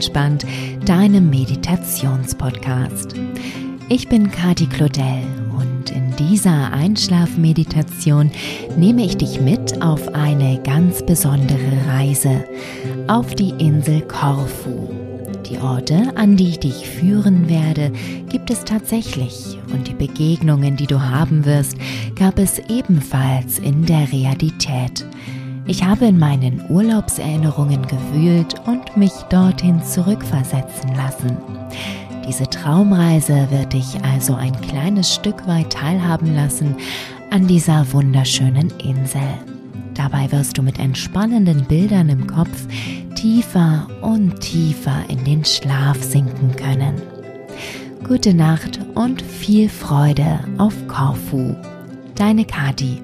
entspannt, deinem Meditationspodcast. Ich bin Kati Claudel und in dieser Einschlafmeditation nehme ich dich mit auf eine ganz besondere Reise auf die Insel Korfu. Die Orte, an die ich dich führen werde, gibt es tatsächlich und die Begegnungen, die du haben wirst, gab es ebenfalls in der Realität. Ich habe in meinen Urlaubserinnerungen gewühlt und mich dorthin zurückversetzen lassen. Diese Traumreise wird dich also ein kleines Stück weit teilhaben lassen an dieser wunderschönen Insel. Dabei wirst du mit entspannenden Bildern im Kopf tiefer und tiefer in den Schlaf sinken können. Gute Nacht und viel Freude auf Korfu. Deine Kati.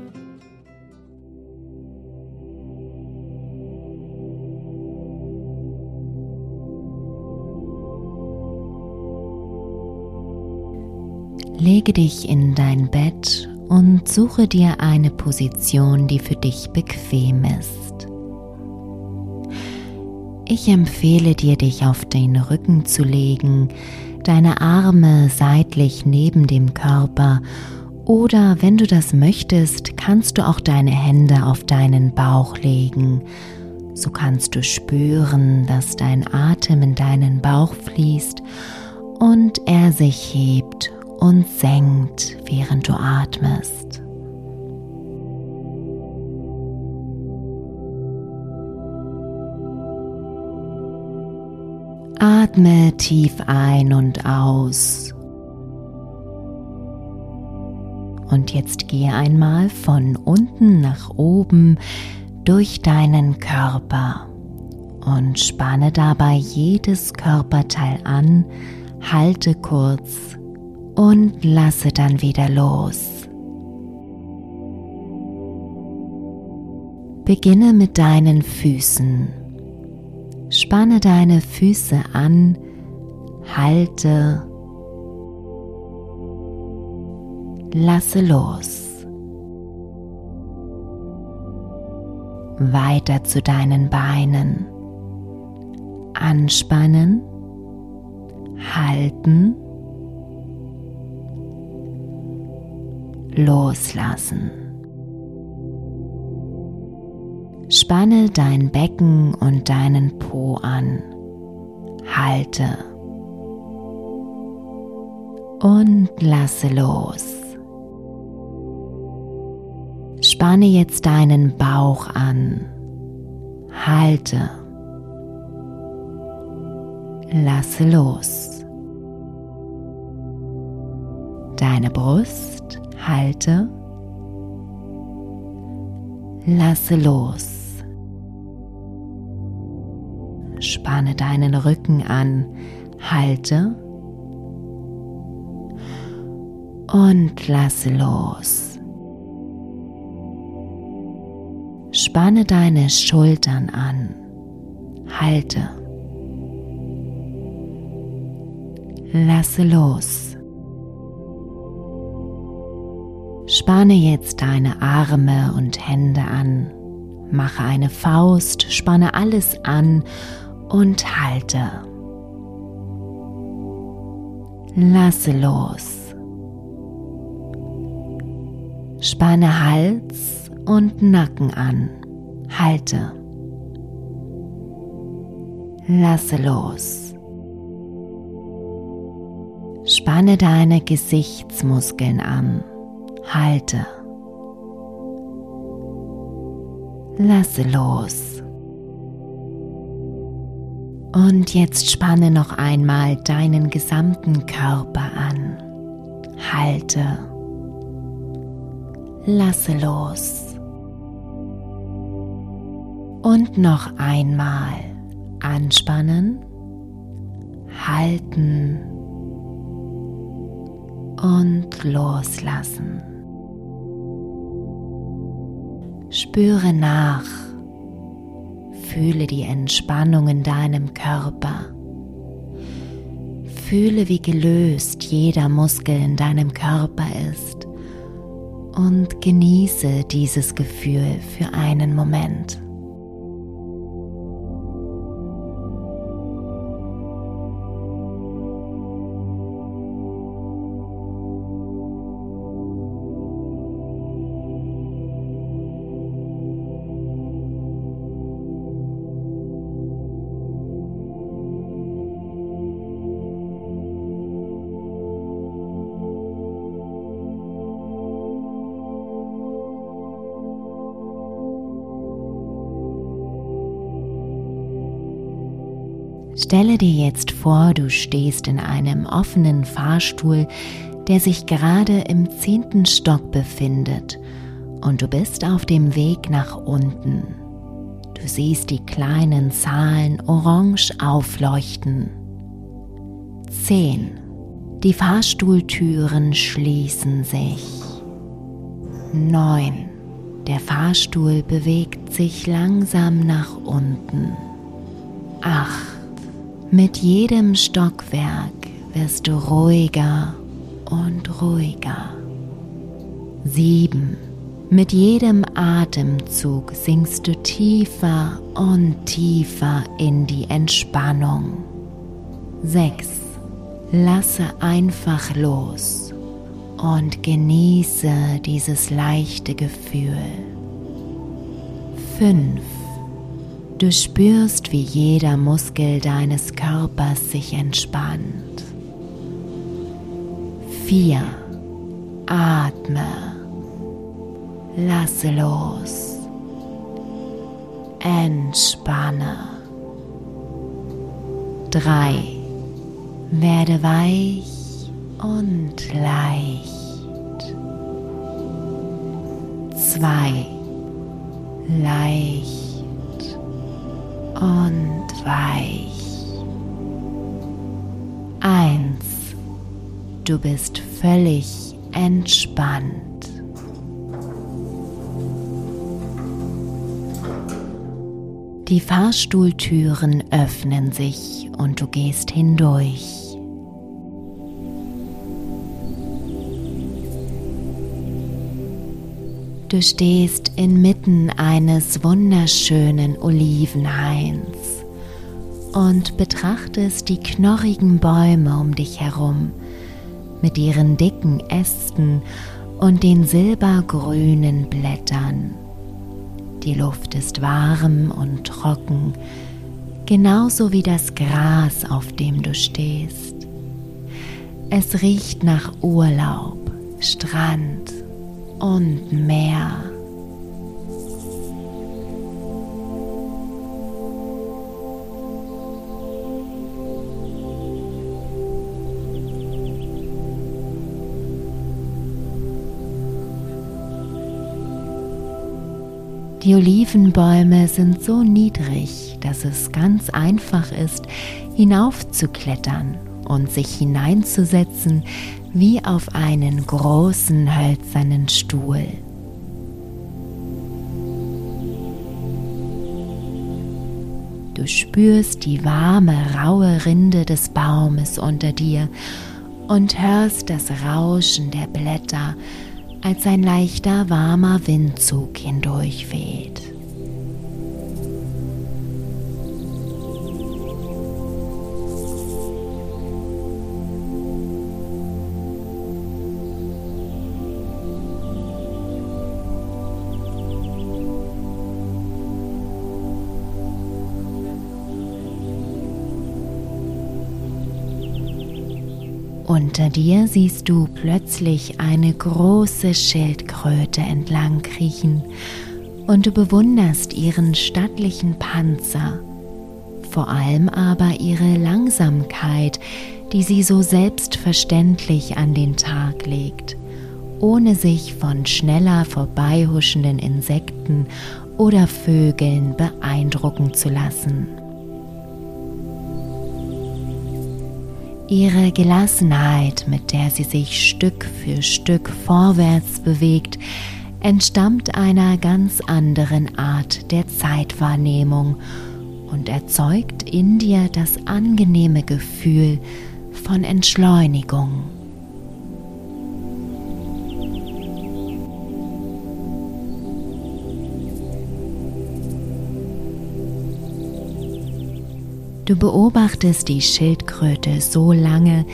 Lege dich in dein Bett und suche dir eine Position, die für dich bequem ist. Ich empfehle dir, dich auf den Rücken zu legen, deine Arme seitlich neben dem Körper oder wenn du das möchtest, kannst du auch deine Hände auf deinen Bauch legen. So kannst du spüren, dass dein Atem in deinen Bauch fließt und er sich hebt und senkt, während du atmest. Atme tief ein und aus. Und jetzt gehe einmal von unten nach oben durch deinen Körper und spanne dabei jedes Körperteil an, halte kurz und lasse dann wieder los. Beginne mit deinen Füßen. Spanne deine Füße an, halte, lasse los. Weiter zu deinen Beinen. Anspannen, halten, loslassen. Spanne dein Becken und deinen Po an. Halte. Und lasse los. Spanne jetzt deinen Bauch an. Halte. Lasse los. Deine Brust halte, lasse los. Spanne deinen Rücken an, halte und lasse los. Spanne deine Schultern an, halte, lasse los. Spanne jetzt deine Arme und Hände an. Mache eine Faust, spanne alles an und halte. Lasse los. Spanne Hals und Nacken an. Halte. Lasse los. Spanne deine Gesichtsmuskeln an halte. Lasse los. Und jetzt spanne noch einmal deinen gesamten Körper an. Halte. Lasse los. Und noch einmal anspannen, halten und loslassen. Spüre nach, fühle die Entspannung in deinem Körper. Fühle, wie gelöst jeder Muskel in deinem Körper ist und genieße dieses Gefühl für einen Moment. Stelle dir jetzt vor, du stehst in einem offenen Fahrstuhl, der sich gerade im zehnten Stock befindet und du bist auf dem Weg nach unten. Du siehst die kleinen Zahlen orange aufleuchten. 10. Die Fahrstuhltüren schließen sich. 9. Der Fahrstuhl bewegt sich langsam nach unten. 8. Mit jedem Stockwerk wirst du ruhiger und ruhiger. 7. Mit jedem Atemzug sinkst du tiefer und tiefer in die Entspannung. 6. Lasse einfach los und genieße dieses leichte Gefühl. 5. Du spürst, wie jeder Muskel deines Körpers sich entspannt. 4. Atme Lasse los. Entspanne. 3. Werde weich und leicht. 2. Leicht und weich. 1. Du bist völlig entspannt. Die Fahrstuhltüren öffnen sich und du gehst hindurch. Du stehst inmitten eines wunderschönen Olivenhains und betrachtest die knorrigen Bäume um dich herum mit ihren dicken Ästen und den silbergrünen Blättern. Die Luft ist warm und trocken, genauso wie das Gras, auf dem du stehst. Es riecht nach Urlaub, Strand und Meer. Die Olivenbäume sind so niedrig, dass es ganz einfach ist, hinaufzuklettern und sich hineinzusetzen wie auf einen großen hölzernen Stuhl. Du spürst die warme, raue Rinde des Baumes unter dir und hörst das Rauschen der Blätter als ein leichter warmer Windzug hindurchweht. Unter dir siehst du plötzlich eine große Schildkröte entlang kriechen. Und du bewunderst ihren stattlichen Panzer, vor allem aber ihre Langsamkeit, die sie so selbstverständlich an den Tag legt, ohne sich von schneller vorbeihuschenden Insekten oder Vögeln beeindrucken zu lassen. Ihre Gelassenheit, mit der sie sich Stück für Stück vorwärts bewegt, entstammt einer ganz anderen Art der Zeitwahrnehmung und erzeugt in dir das angenehme Gefühl von Entschleunigung. Du beobachtest die Schildkröte so lange,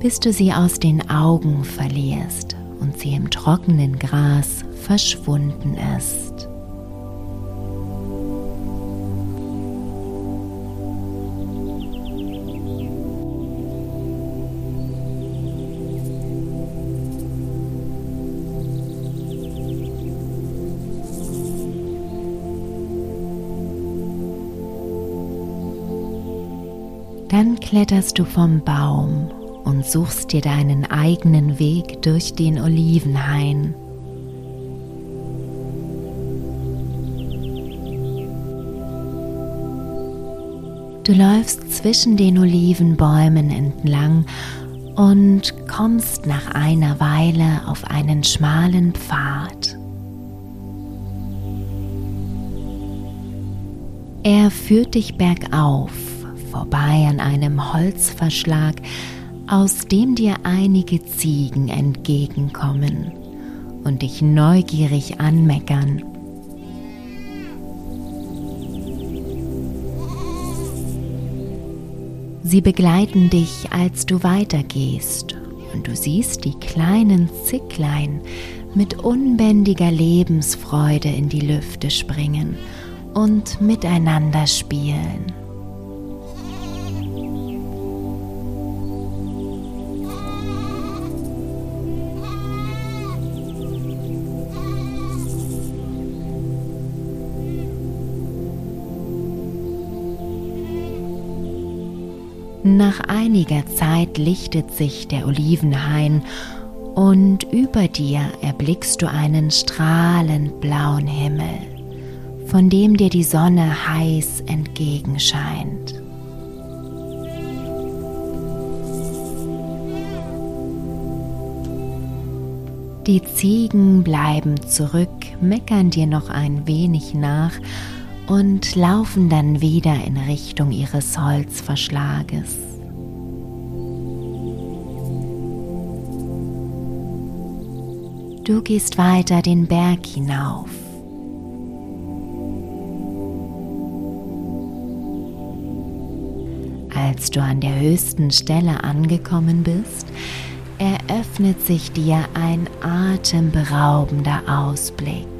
bis du sie aus den Augen verlierst und sie im trockenen Gras verschwunden ist. Kletterst du vom Baum und suchst dir deinen eigenen Weg durch den Olivenhain. Du läufst zwischen den Olivenbäumen entlang und kommst nach einer Weile auf einen schmalen Pfad. Er führt dich bergauf, vorbei an einem Holzverschlag, aus dem dir einige Ziegen entgegenkommen und dich neugierig anmeckern. Sie begleiten dich, als du weitergehst, und du siehst die kleinen Zicklein mit unbändiger Lebensfreude in die Lüfte springen und miteinander spielen. Nach einiger Zeit lichtet sich der Olivenhain und über dir erblickst du einen strahlend blauen Himmel, von dem dir die Sonne heiß entgegenscheint. Die Ziegen bleiben zurück, meckern dir noch ein wenig nach und laufen dann wieder in Richtung ihres Holzverschlages. Du gehst weiter den Berg hinauf. Als du an der höchsten Stelle angekommen bist, eröffnet sich dir ein atemberaubender Ausblick.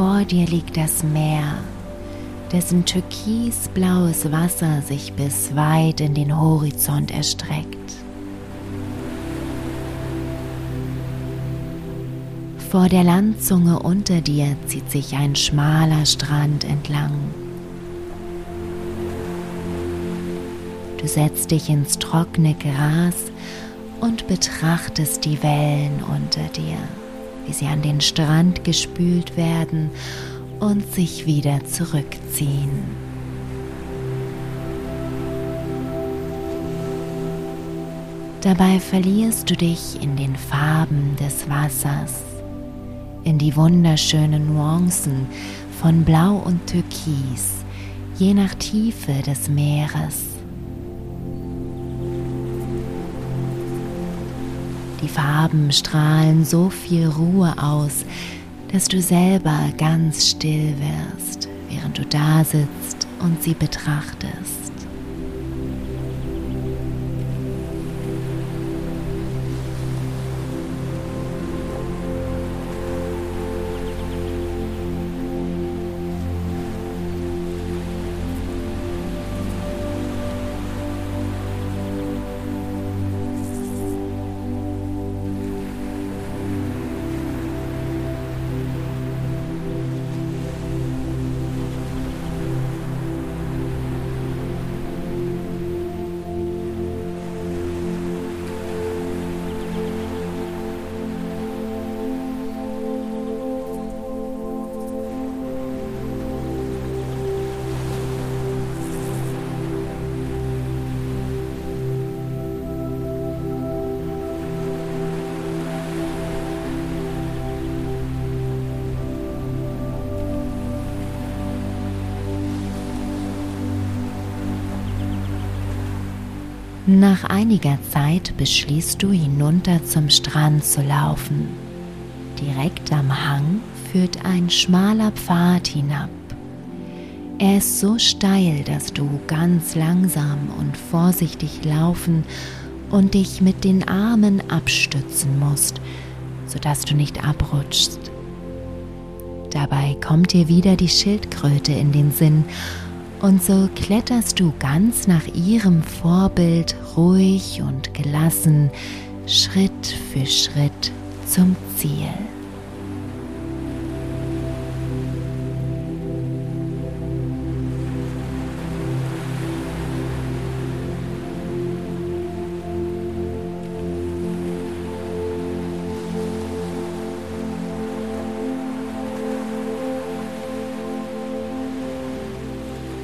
Vor dir liegt das Meer, dessen türkisblaues Wasser sich bis weit in den Horizont erstreckt. Vor der Landzunge unter dir zieht sich ein schmaler Strand entlang. Du setzt dich ins trockene Gras und betrachtest die Wellen unter dir wie sie an den Strand gespült werden und sich wieder zurückziehen. Dabei verlierst du dich in den Farben des Wassers, in die wunderschönen Nuancen von Blau und Türkis, je nach Tiefe des Meeres. Die Farben strahlen so viel Ruhe aus, dass du selber ganz still wirst, während du da sitzt und sie betrachtest. Nach einiger Zeit beschließt du hinunter zum Strand zu laufen. Direkt am Hang führt ein schmaler Pfad hinab. Er ist so steil, dass du ganz langsam und vorsichtig laufen und dich mit den Armen abstützen musst, sodass du nicht abrutschst. Dabei kommt dir wieder die Schildkröte in den Sinn und so kletterst du ganz nach ihrem Vorbild ruhig und gelassen Schritt für Schritt zum Ziel.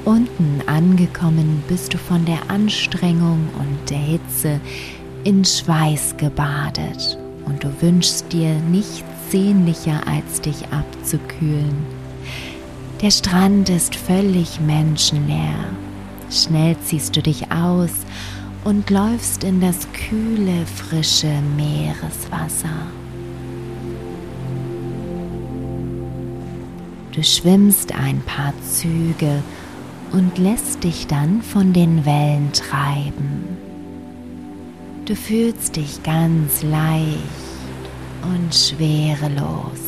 Unten angekommen bist du von der Anstrengung und der Hitze in Schweiß gebadet und du wünschst dir nichts sehnlicher als dich abzukühlen. Der Strand ist völlig menschenleer. Schnell ziehst du dich aus und läufst in das kühle, frische Meereswasser. Du schwimmst ein paar Züge und lässt dich dann von den Wellen treiben. Du fühlst dich ganz leicht und schwerelos.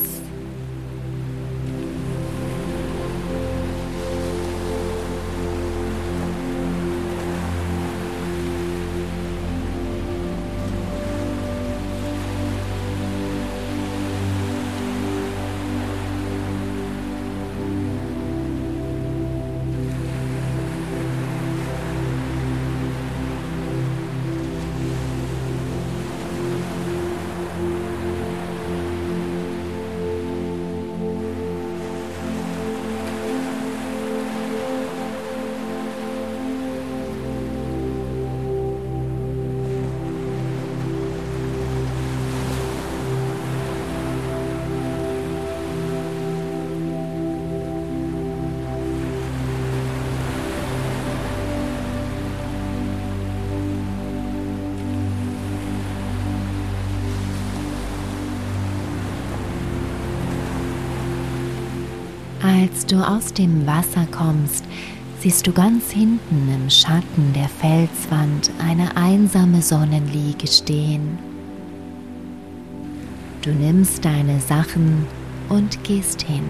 Als du aus dem Wasser kommst, siehst du ganz hinten im Schatten der Felswand eine einsame Sonnenliege stehen. Du nimmst deine Sachen und gehst hin.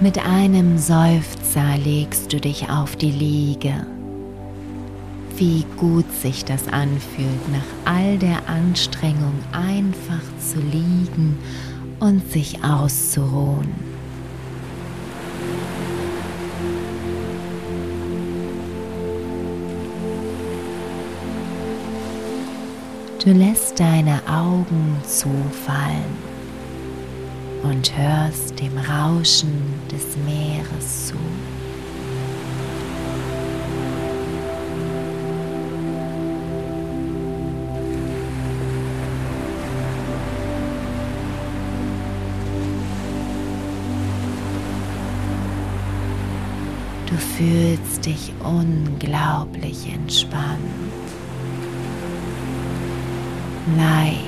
Mit einem Seufzer legst du dich auf die Liege wie gut sich das anfühlt, nach all der Anstrengung einfach zu liegen und sich auszuruhen. Du lässt deine Augen zufallen und hörst dem Rauschen des Meeres zu. Fühlst dich unglaublich entspannt, leicht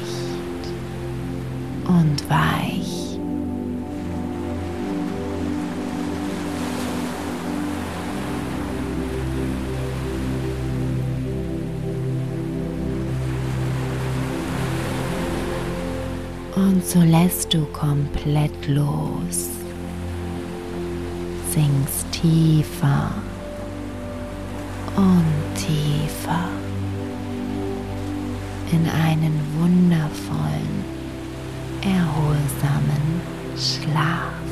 und weich. Und so lässt du komplett los sinkst tiefer und tiefer in einen wundervollen, erholsamen Schlaf.